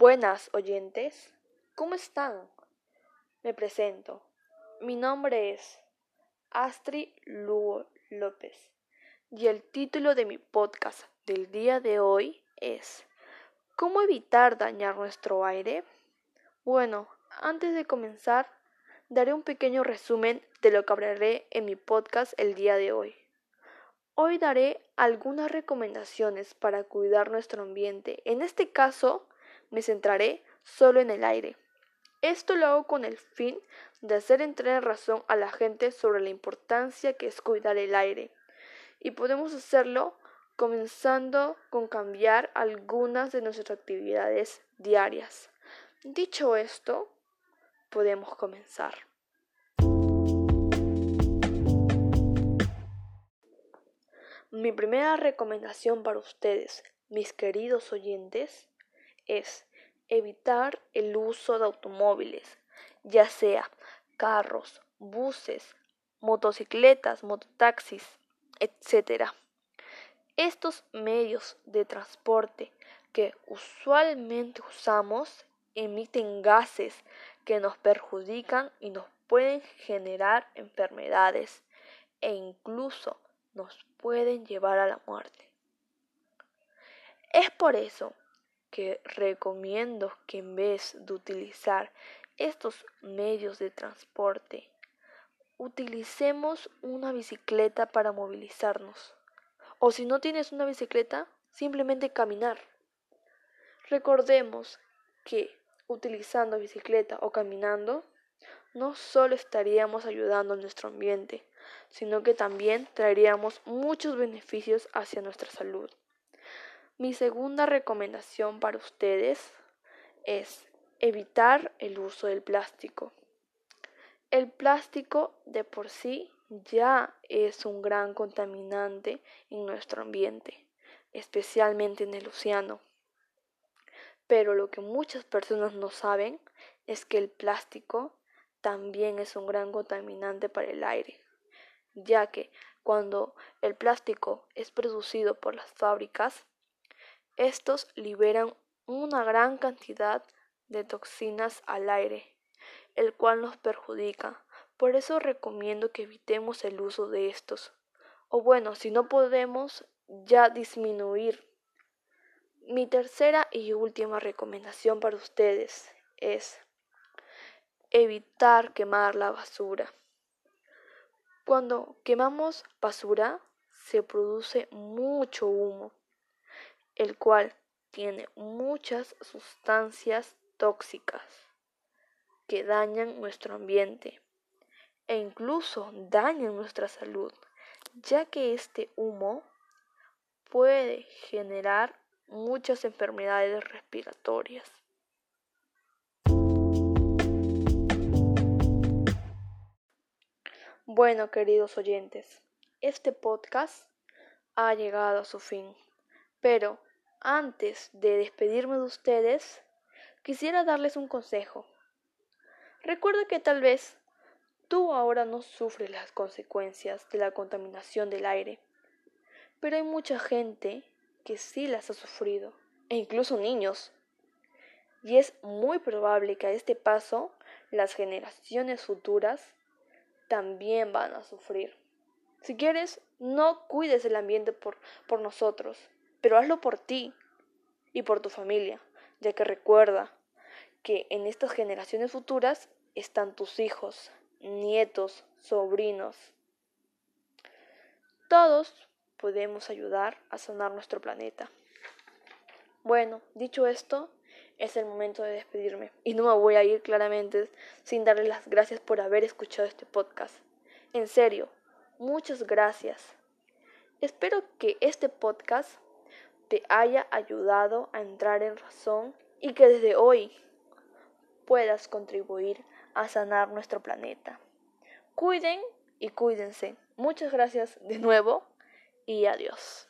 Buenas oyentes, ¿cómo están? Me presento. Mi nombre es Astrid Lugo López y el título de mi podcast del día de hoy es ¿Cómo evitar dañar nuestro aire? Bueno, antes de comenzar, daré un pequeño resumen de lo que hablaré en mi podcast el día de hoy. Hoy daré algunas recomendaciones para cuidar nuestro ambiente. En este caso, me centraré solo en el aire. Esto lo hago con el fin de hacer entrar en razón a la gente sobre la importancia que es cuidar el aire. Y podemos hacerlo comenzando con cambiar algunas de nuestras actividades diarias. Dicho esto, podemos comenzar. Mi primera recomendación para ustedes, mis queridos oyentes, es evitar el uso de automóviles, ya sea carros, buses, motocicletas, mototaxis, etc. Estos medios de transporte que usualmente usamos emiten gases que nos perjudican y nos pueden generar enfermedades e incluso nos pueden llevar a la muerte. Es por eso que recomiendo que en vez de utilizar estos medios de transporte, utilicemos una bicicleta para movilizarnos. O si no tienes una bicicleta, simplemente caminar. Recordemos que utilizando bicicleta o caminando, no solo estaríamos ayudando a nuestro ambiente, sino que también traeríamos muchos beneficios hacia nuestra salud. Mi segunda recomendación para ustedes es evitar el uso del plástico. El plástico de por sí ya es un gran contaminante en nuestro ambiente, especialmente en el océano. Pero lo que muchas personas no saben es que el plástico también es un gran contaminante para el aire, ya que cuando el plástico es producido por las fábricas, estos liberan una gran cantidad de toxinas al aire, el cual nos perjudica. Por eso recomiendo que evitemos el uso de estos. O bueno, si no podemos, ya disminuir. Mi tercera y última recomendación para ustedes es evitar quemar la basura. Cuando quemamos basura se produce mucho humo el cual tiene muchas sustancias tóxicas que dañan nuestro ambiente e incluso dañan nuestra salud, ya que este humo puede generar muchas enfermedades respiratorias. Bueno, queridos oyentes, este podcast ha llegado a su fin, pero antes de despedirme de ustedes, quisiera darles un consejo. Recuerda que tal vez tú ahora no sufres las consecuencias de la contaminación del aire, pero hay mucha gente que sí las ha sufrido, e incluso niños. Y es muy probable que a este paso las generaciones futuras también van a sufrir. Si quieres, no cuides el ambiente por, por nosotros, pero hazlo por ti y por tu familia, ya que recuerda que en estas generaciones futuras están tus hijos, nietos, sobrinos. Todos podemos ayudar a sanar nuestro planeta. Bueno, dicho esto, es el momento de despedirme y no me voy a ir claramente sin darles las gracias por haber escuchado este podcast. En serio, muchas gracias. Espero que este podcast te haya ayudado a entrar en razón y que desde hoy puedas contribuir a sanar nuestro planeta. Cuiden y cuídense. Muchas gracias de nuevo y adiós.